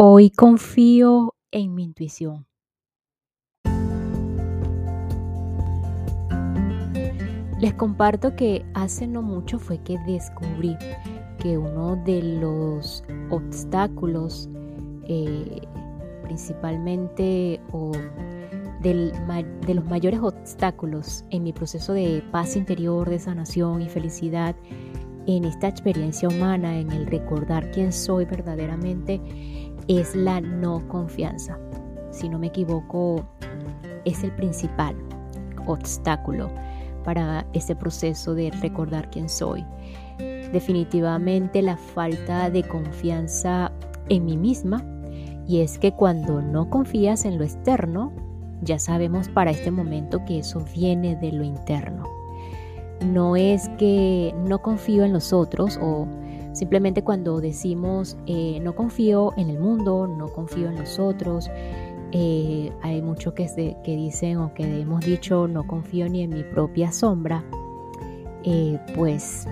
Hoy confío en mi intuición. Les comparto que hace no mucho fue que descubrí que uno de los obstáculos, eh, principalmente o de los mayores obstáculos en mi proceso de paz interior, de sanación y felicidad, en esta experiencia humana, en el recordar quién soy verdaderamente, es la no confianza. Si no me equivoco, es el principal obstáculo para ese proceso de recordar quién soy. Definitivamente la falta de confianza en mí misma y es que cuando no confías en lo externo, ya sabemos para este momento que eso viene de lo interno. No es que no confío en los otros o Simplemente cuando decimos eh, no confío en el mundo, no confío en los otros, eh, hay muchos que, que dicen o que hemos dicho no confío ni en mi propia sombra, eh, pues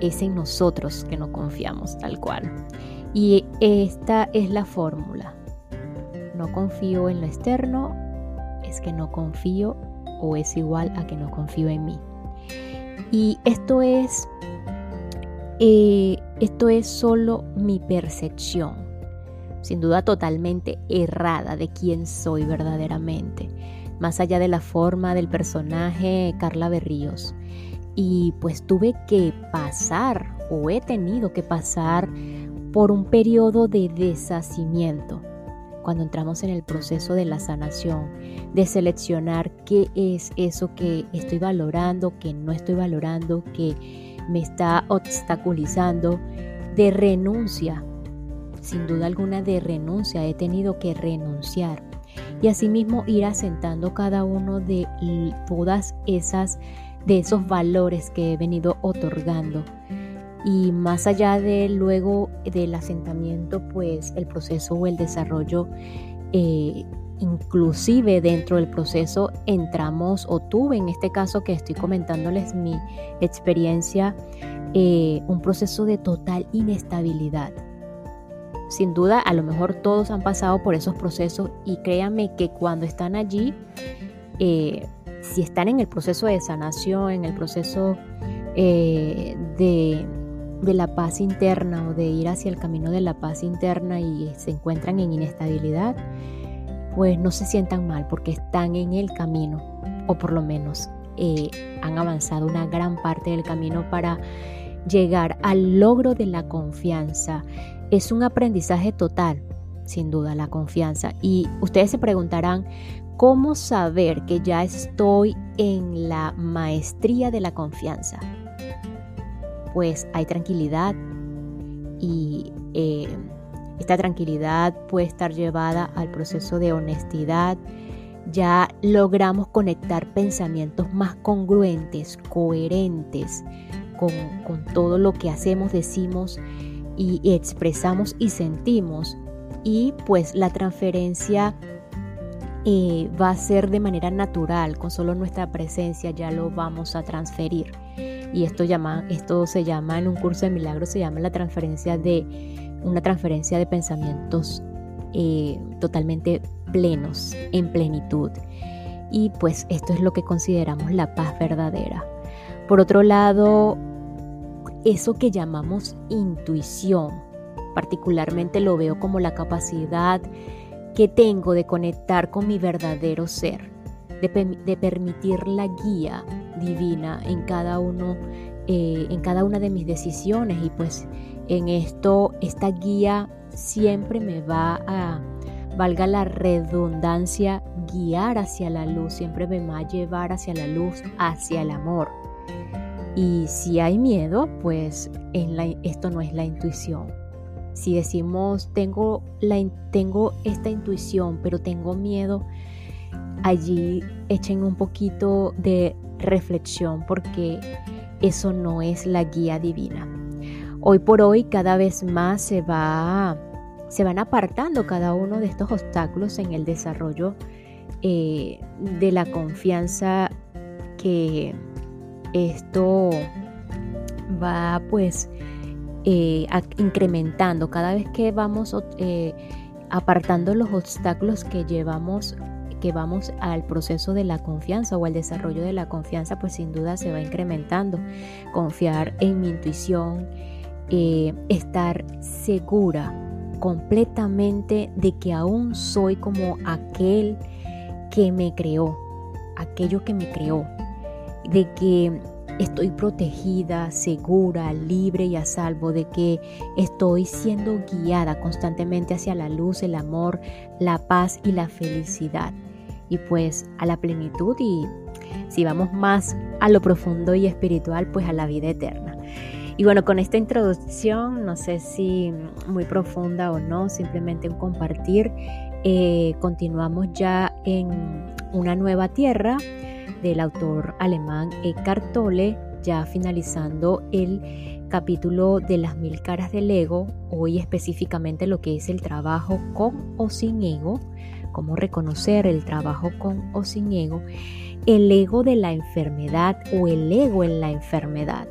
es en nosotros que no confiamos tal cual. Y esta es la fórmula. No confío en lo externo, es que no confío o es igual a que no confío en mí. Y esto es eh, esto es solo mi percepción, sin duda totalmente errada de quién soy verdaderamente, más allá de la forma del personaje Carla Berríos. Y pues tuve que pasar o he tenido que pasar por un periodo de deshacimiento. Cuando entramos en el proceso de la sanación, de seleccionar qué es eso que estoy valorando, que no estoy valorando, que me está obstaculizando, de renuncia, sin duda alguna de renuncia, he tenido que renunciar. Y asimismo ir asentando cada uno de todas esas, de esos valores que he venido otorgando. Y más allá de luego del asentamiento, pues el proceso o el desarrollo eh, inclusive dentro del proceso entramos o tuve en este caso que estoy comentándoles mi experiencia, eh, un proceso de total inestabilidad. Sin duda, a lo mejor todos han pasado por esos procesos y créanme que cuando están allí, eh, si están en el proceso de sanación, en el proceso eh, de, de la paz interna o de ir hacia el camino de la paz interna y se encuentran en inestabilidad, pues no se sientan mal porque están en el camino o por lo menos eh, han avanzado una gran parte del camino para llegar al logro de la confianza. Es un aprendizaje total, sin duda, la confianza. Y ustedes se preguntarán, ¿cómo saber que ya estoy en la maestría de la confianza? Pues hay tranquilidad y... Eh, esta tranquilidad puede estar llevada al proceso de honestidad. Ya logramos conectar pensamientos más congruentes, coherentes con, todo lo que hacemos, decimos y, expresamos y sentimos. Y pues la transferencia eh, va a ser de manera natural, con solo nuestra presencia ya lo vamos a transferir. Y esto, llama, esto se llama en un curso de milagros, se llama la transferencia de una transferencia de pensamientos eh, totalmente plenos, en plenitud. Y pues esto es lo que consideramos la paz verdadera. Por otro lado, eso que llamamos intuición, particularmente lo veo como la capacidad que tengo de conectar con mi verdadero ser, de, permitir la guía divina en cada uno, eh, en cada una de mis decisiones y pues en esto, esta guía siempre me va a, valga la redundancia, guiar hacia la luz, siempre me va a llevar hacia la luz, hacia el amor. Y si hay miedo, pues esto no es la intuición. Si decimos, tengo, tengo esta intuición, pero tengo miedo, allí echen un poquito de reflexión porque eso no es la guía divina. Hoy por hoy cada vez más se, va, se van apartando cada uno de estos obstáculos en el desarrollo eh, de la confianza que esto va pues eh, incrementando cada vez que vamos eh, apartando los obstáculos que llevamos que vamos al proceso de la confianza o al desarrollo de la confianza, pues sin duda se va incrementando. Confiar en mi intuición, eh, estar segura completamente de que aún soy como aquel que me creó, aquello que me creó, de que estoy protegida, segura, libre y a salvo, de que estoy siendo guiada constantemente hacia la luz, el amor, la paz y la felicidad. Y pues a la plenitud y si vamos más a lo profundo y espiritual, pues a la vida eterna. Y bueno, con esta introducción, no sé si muy profunda o no, simplemente un compartir, eh, continuamos ya en una nueva tierra del autor alemán Eckhart Tolle, ya finalizando el capítulo de las mil caras del ego, hoy específicamente lo que es el trabajo con o sin ego, cómo reconocer el trabajo con o sin ego, el ego de la enfermedad o el ego en la enfermedad,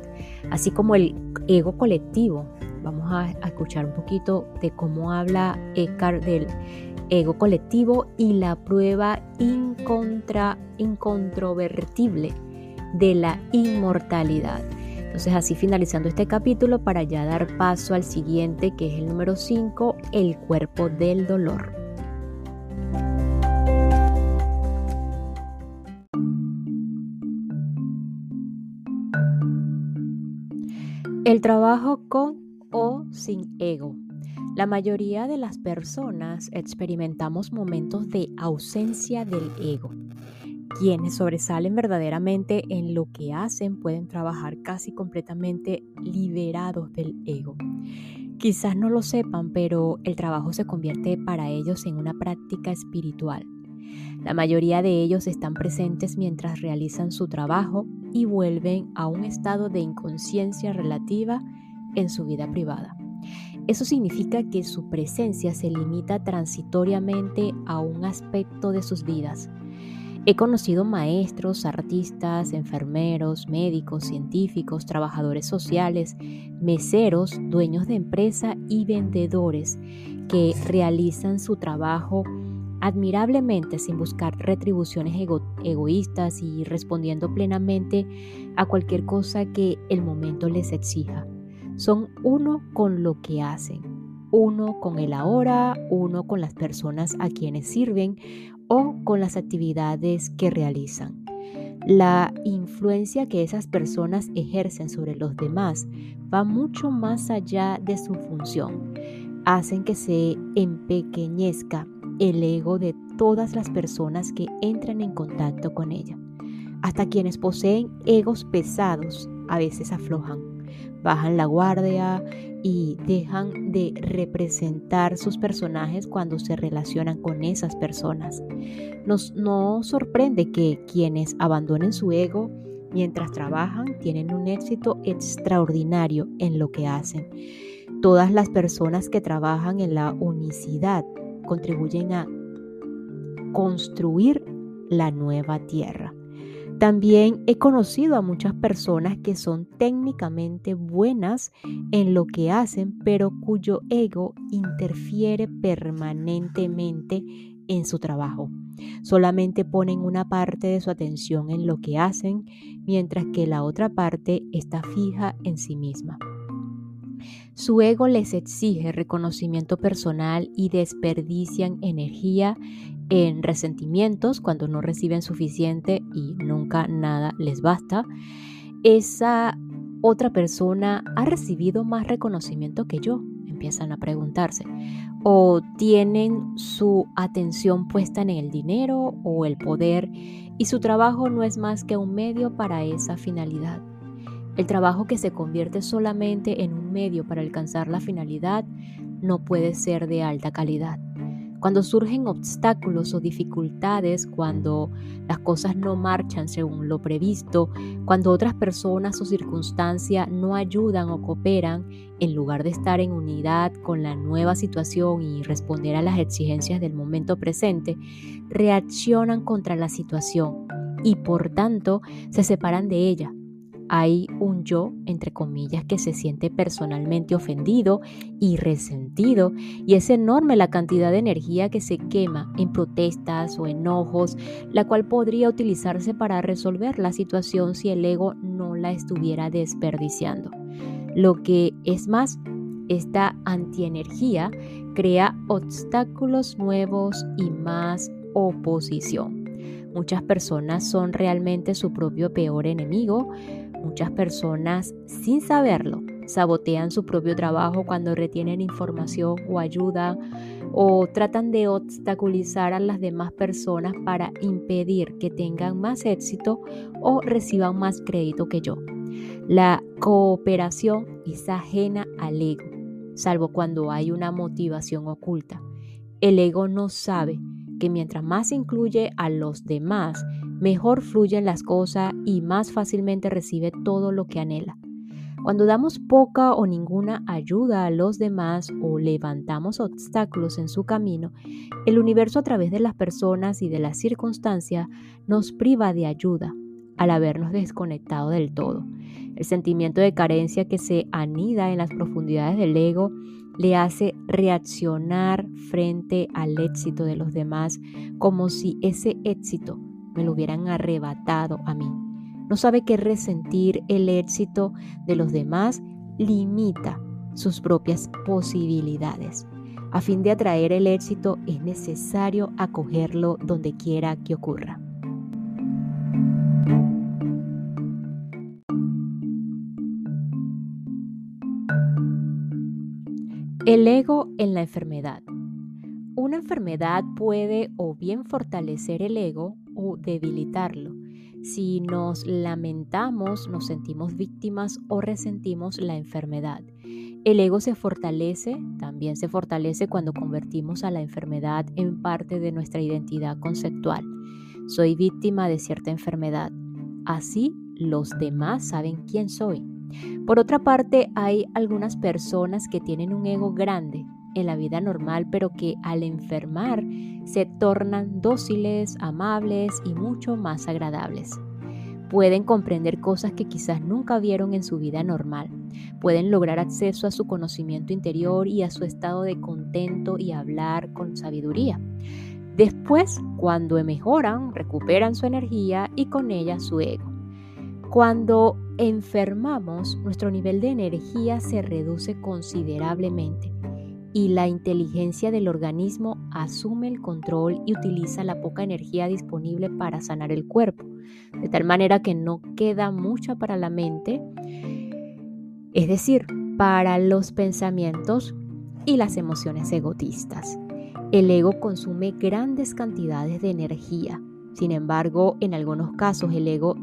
así como el ego colectivo. Vamos a, escuchar un poquito de cómo habla Eckhart del ego colectivo y la prueba incontra, incontrovertible de la inmortalidad. Entonces así finalizando este capítulo para ya dar paso al siguiente que es el número 5, el cuerpo del dolor. El trabajo con o sin ego. La mayoría de las personas experimentamos momentos de ausencia del ego. Quienes sobresalen verdaderamente en lo que hacen pueden trabajar casi completamente liberados del ego. Quizás no lo sepan, pero el trabajo se convierte para ellos en una práctica espiritual. La mayoría de ellos están presentes mientras realizan su trabajo y vuelven a un estado de inconsciencia relativa en su vida privada. Eso significa que su presencia se limita transitoriamente a un aspecto de sus vidas. He conocido maestros, artistas, enfermeros, médicos, científicos, trabajadores sociales, meseros, dueños de empresa y vendedores que realizan su trabajo admirablemente sin buscar retribuciones egoístas y respondiendo plenamente a cualquier cosa que el momento les exija son uno con lo que hacen, uno con el ahora, uno con las personas a quienes sirven o con las actividades que realizan. La influencia que esas personas ejercen sobre los demás va mucho más allá de su función. Hacen que se empequeñezca el ego de todas las personas que entran en contacto con ella. Hasta quienes poseen egos pesados a veces aflojan bajan la guardia y dejan de representar sus personajes cuando se relacionan con esas personas. Nos no sorprende que quienes abandonen su ego mientras trabajan tienen un éxito extraordinario en lo que hacen. Todas las personas que trabajan en la unicidad contribuyen a construir la nueva tierra. También he conocido a muchas personas que son técnicamente buenas en lo que hacen, pero cuyo ego interfiere permanentemente en su trabajo. Solamente ponen una parte de su atención en lo que hacen, mientras que la otra parte está fija en sí misma. Su ego les exige reconocimiento personal y desperdician energía en resentimientos cuando no reciben suficiente y nunca nada les basta. Esa otra persona ha recibido más reconocimiento que yo, empiezan a preguntarse. O tienen su atención puesta en el dinero o el poder y su trabajo no es más que un medio para esa finalidad. El trabajo que se convierte solamente en un medio para alcanzar la finalidad no puede ser de alta calidad. Cuando surgen obstáculos o dificultades, cuando las cosas no marchan según lo previsto, cuando otras personas o circunstancias no ayudan o cooperan, en lugar de estar en unidad con la nueva situación y responder a las exigencias del momento presente, reaccionan contra la situación y por tanto se separan de ella hay un yo, entre comillas, que se siente personalmente ofendido y resentido y es enorme la cantidad de energía que se quema en protestas o enojos, la cual podría utilizarse para resolver la situación si el ego no la estuviera desperdiciando. Lo que es más, esta antienergía crea obstáculos nuevos y más oposición. Muchas personas son realmente su propio peor enemigo, Muchas personas, sin saberlo, sabotean su propio trabajo cuando retienen información o ayuda o tratan de obstaculizar a las demás personas para impedir que tengan más éxito o reciban más crédito que yo. La cooperación es ajena al ego, salvo cuando hay una motivación oculta. El ego no sabe que mientras más incluye a los demás, mejor fluyen las cosas y más fácilmente recibe todo lo que anhela. Cuando damos poca o ninguna ayuda a los demás o levantamos obstáculos en su camino, el universo a través de las personas y de las circunstancias nos priva de ayuda al habernos desconectado del todo. El sentimiento de carencia que se anida en las profundidades del ego le hace reaccionar frente al éxito de los demás como si ese éxito me lo hubieran arrebatado a mí. No sabe que resentir el éxito de los demás limita sus propias posibilidades. A fin de atraer el éxito es necesario acogerlo donde quiera que ocurra. El ego en la enfermedad. Una enfermedad puede o bien fortalecer el ego debilitarlo. Si nos lamentamos, nos sentimos víctimas o resentimos la enfermedad. El ego se fortalece, también se fortalece cuando convertimos a la enfermedad en parte de nuestra identidad conceptual. Soy víctima de cierta enfermedad. Así los demás saben quién soy. Por otra parte, hay algunas personas que tienen un ego grande en la vida normal, pero que al enfermar se tornan dóciles, amables y mucho más agradables. Pueden comprender cosas que quizás nunca vieron en su vida normal. Pueden lograr acceso a su conocimiento interior y a su estado de contento y hablar con sabiduría. Después, cuando mejoran, recuperan su energía y con ella su ego. Cuando enfermamos, nuestro nivel de energía se reduce considerablemente y la inteligencia del organismo asume el control y utiliza la poca energía disponible para sanar el cuerpo, de tal manera que no queda mucha para la mente, es decir, para los pensamientos y las emociones egotistas. El ego consume grandes cantidades de energía. Sin embargo, en algunos casos el ego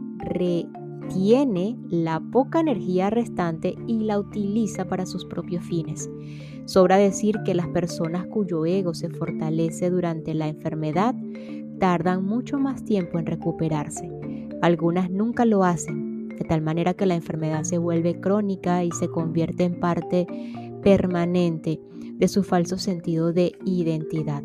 retiene la poca energía restante y la utiliza para sus propios fines. Sobra decir que las personas cuyo ego se fortalece durante la enfermedad tardan mucho más tiempo en recuperarse. Algunas nunca lo hacen, de tal manera que la enfermedad se vuelve crónica y se convierte en parte permanente de su falso sentido de identidad.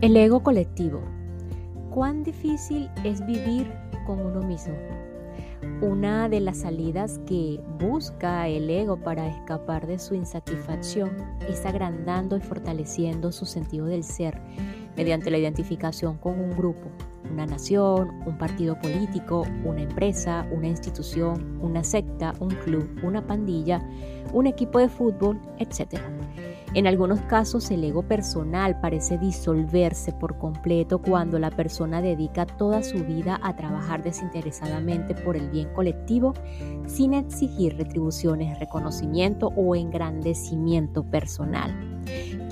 El ego colectivo cuán difícil es vivir con uno mismo. Una de las salidas que busca el ego para escapar de su insatisfacción es agrandando y fortaleciendo su sentido del ser mediante la identificación con un grupo, una nación, un partido político, una empresa, una institución, una secta, un club, una pandilla, un equipo de fútbol, etc. En algunos casos el ego personal parece disolverse por completo cuando la persona dedica toda su vida a trabajar desinteresadamente por el bien colectivo sin exigir retribuciones, reconocimiento o engrandecimiento personal.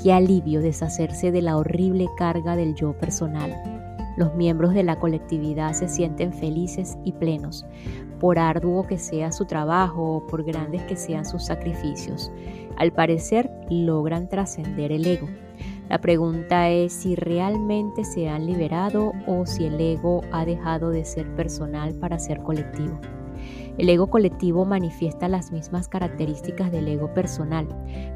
Qué alivio deshacerse de la horrible carga del yo personal. Los miembros de la colectividad se sienten felices y plenos, por arduo que sea su trabajo o por grandes que sean sus sacrificios. Al parecer logran trascender el ego. La pregunta es si realmente se han liberado o si el ego ha dejado de ser personal para ser colectivo. El ego colectivo manifiesta las mismas características del ego personal,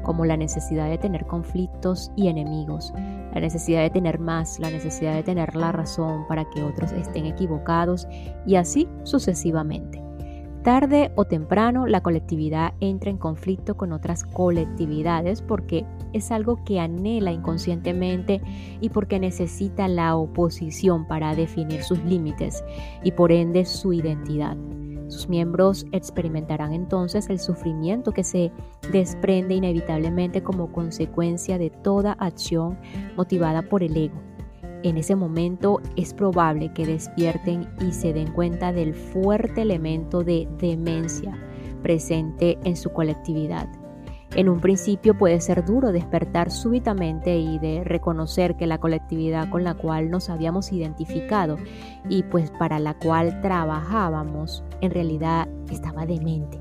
como la necesidad de tener conflictos y enemigos, la necesidad de tener más, la necesidad de tener la razón para que otros estén equivocados y así sucesivamente. Tarde o temprano la colectividad entra en conflicto con otras colectividades porque es algo que anhela inconscientemente y porque necesita la oposición para definir sus límites y por ende su identidad. Sus miembros experimentarán entonces el sufrimiento que se desprende inevitablemente como consecuencia de toda acción motivada por el ego en ese momento es probable que despierten y se den cuenta del fuerte elemento de demencia presente en su colectividad. En un principio puede ser duro despertar súbitamente y de reconocer que la colectividad con la cual nos habíamos identificado y pues para la cual trabajábamos en realidad estaba demente.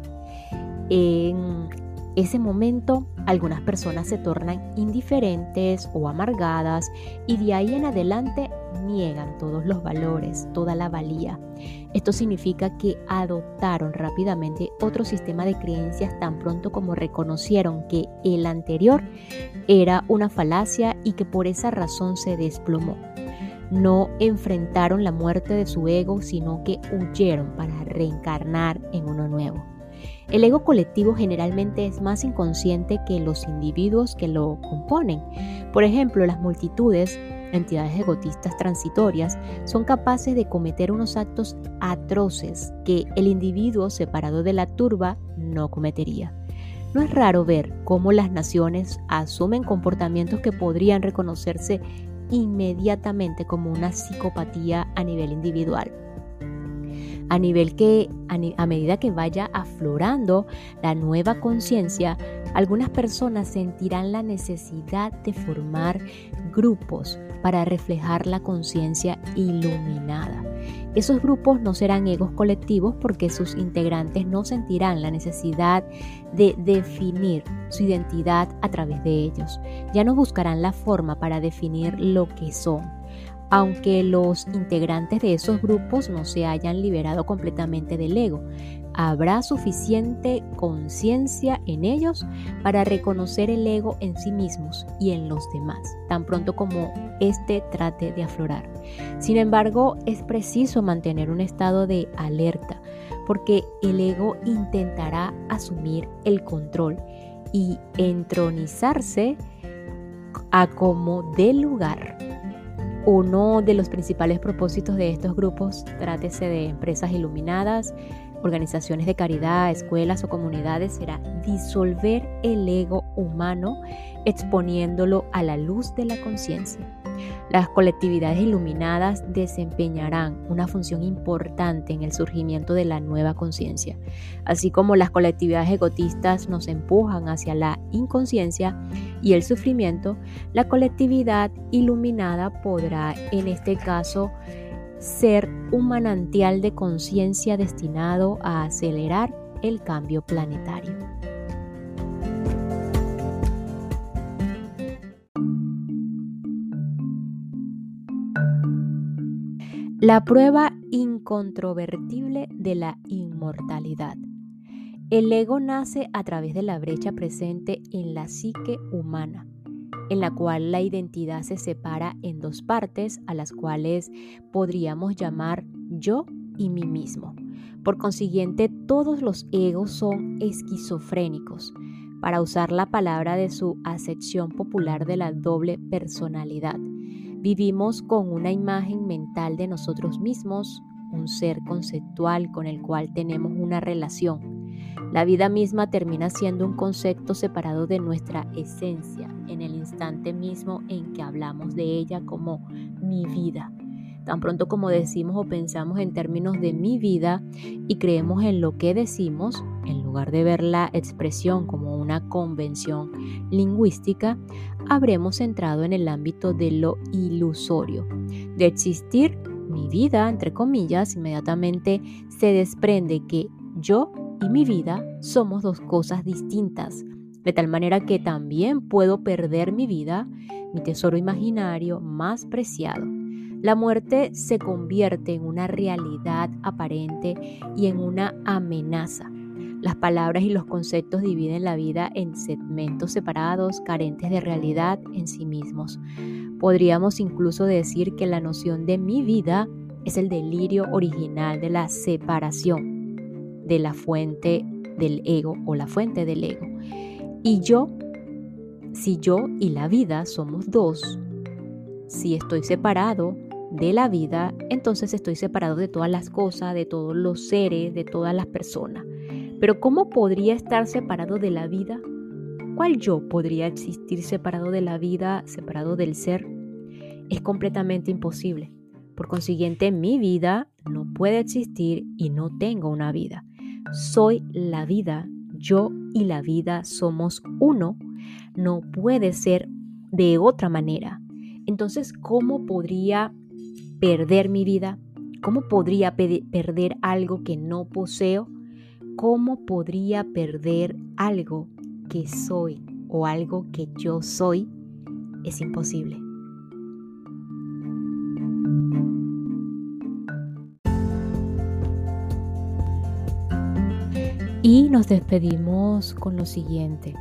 En ese momento algunas personas se tornan indiferentes o amargadas y de ahí en adelante niegan todos los valores, toda la valía. Esto significa que adoptaron rápidamente otro sistema de creencias tan pronto como reconocieron que el anterior era una falacia y que por esa razón se desplomó. No enfrentaron la muerte de su ego, sino que huyeron para reencarnar en uno nuevo. El ego colectivo generalmente es más inconsciente que los individuos que lo componen. Por ejemplo, las multitudes, entidades egotistas transitorias, son capaces de cometer unos actos atroces que el individuo separado de la turba no cometería. No es raro ver cómo las naciones asumen comportamientos que podrían reconocerse inmediatamente como una psicopatía a nivel individual a nivel que a, medida que vaya aflorando la nueva conciencia, algunas personas sentirán la necesidad de formar grupos para reflejar la conciencia iluminada. Esos grupos no serán egos colectivos porque sus integrantes no sentirán la necesidad de definir su identidad a través de ellos. Ya no buscarán la forma para definir lo que son aunque los integrantes de esos grupos no se hayan liberado completamente del ego. Habrá suficiente conciencia en ellos para reconocer el ego en sí mismos y en los demás, tan pronto como éste trate de aflorar. Sin embargo, es preciso mantener un estado de alerta, porque el ego intentará asumir el control y entronizarse a como dé lugar uno de los principales propósitos de estos grupos, trátese de empresas iluminadas, organizaciones de caridad, escuelas o comunidades, será disolver el ego humano exponiéndolo a la luz de la conciencia. Las colectividades iluminadas desempeñarán una función importante en el surgimiento de la nueva conciencia. Así como las colectividades egotistas nos empujan hacia la inconsciencia y el sufrimiento, la colectividad iluminada podrá en este caso ser un manantial de conciencia destinado a acelerar el cambio planetario. La prueba incontrovertible de la inmortalidad. El ego nace a través de la brecha presente en la psique humana, en la cual la identidad se separa en dos partes a las cuales podríamos llamar yo y mí mismo. Por consiguiente, todos los egos son esquizofrénicos, para usar la palabra de su acepción popular de la doble personalidad Vivimos con una imagen mental de nosotros mismos, un ser conceptual con el cual tenemos una relación. La vida misma termina siendo un concepto separado de nuestra esencia en el instante mismo en que hablamos de ella como mi vida. Tan pronto como decimos o pensamos en términos de mi vida y creemos en lo que decimos, en lugar de ver la expresión como una convención lingüística, habremos entrado en el ámbito de lo ilusorio. De existir mi vida, entre comillas, inmediatamente se desprende que yo y mi vida somos dos cosas distintas, de tal manera que también puedo perder mi vida, mi tesoro imaginario más preciado. La muerte se convierte en una realidad aparente y en una amenaza. Las palabras y los conceptos dividen la vida en segmentos separados, carentes de realidad en sí mismos. Podríamos incluso decir que la noción de mi vida es el delirio original de la separación de la fuente del ego o la fuente del ego. Y yo, si yo y la vida somos dos, si estoy separado de la vida, entonces estoy separado de todas las cosas, de todos los seres, de todas las personas. Pero ¿cómo podría estar separado de la vida? ¿Cuál yo podría existir separado de la vida, separado del ser? Es completamente imposible. Por consiguiente, mi vida no puede existir y no tengo una vida. Soy la vida, yo y la vida somos uno. No puede ser de otra manera. Entonces, ¿cómo podría perder mi vida? ¿Cómo podría perder algo que no poseo? ¿Cómo podría perder algo que soy o algo que yo soy? Es imposible. Y nos despedimos con lo siguiente.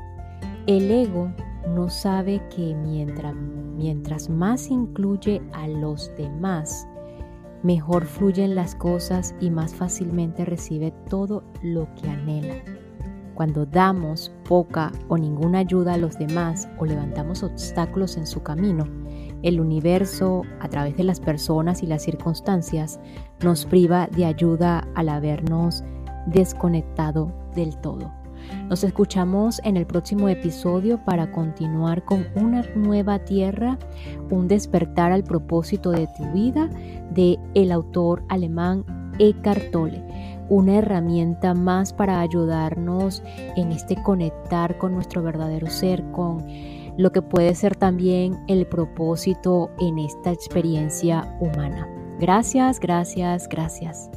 El ego no sabe que mientras, mientras más incluye a los demás, mejor fluyen las cosas y más fácilmente recibe todo lo que anhela. Cuando damos poca o ninguna ayuda a los demás o levantamos obstáculos en su camino, el universo, a través de las personas y las circunstancias, nos priva de ayuda al habernos desconectado del todo. Nos escuchamos en el próximo episodio para continuar con una nueva tierra, un despertar al propósito de tu vida de el autor alemán Eckhart Tolle, una herramienta más para ayudarnos en este conectar con nuestro verdadero ser, con lo que puede ser también el propósito en esta experiencia humana. Gracias, gracias, gracias.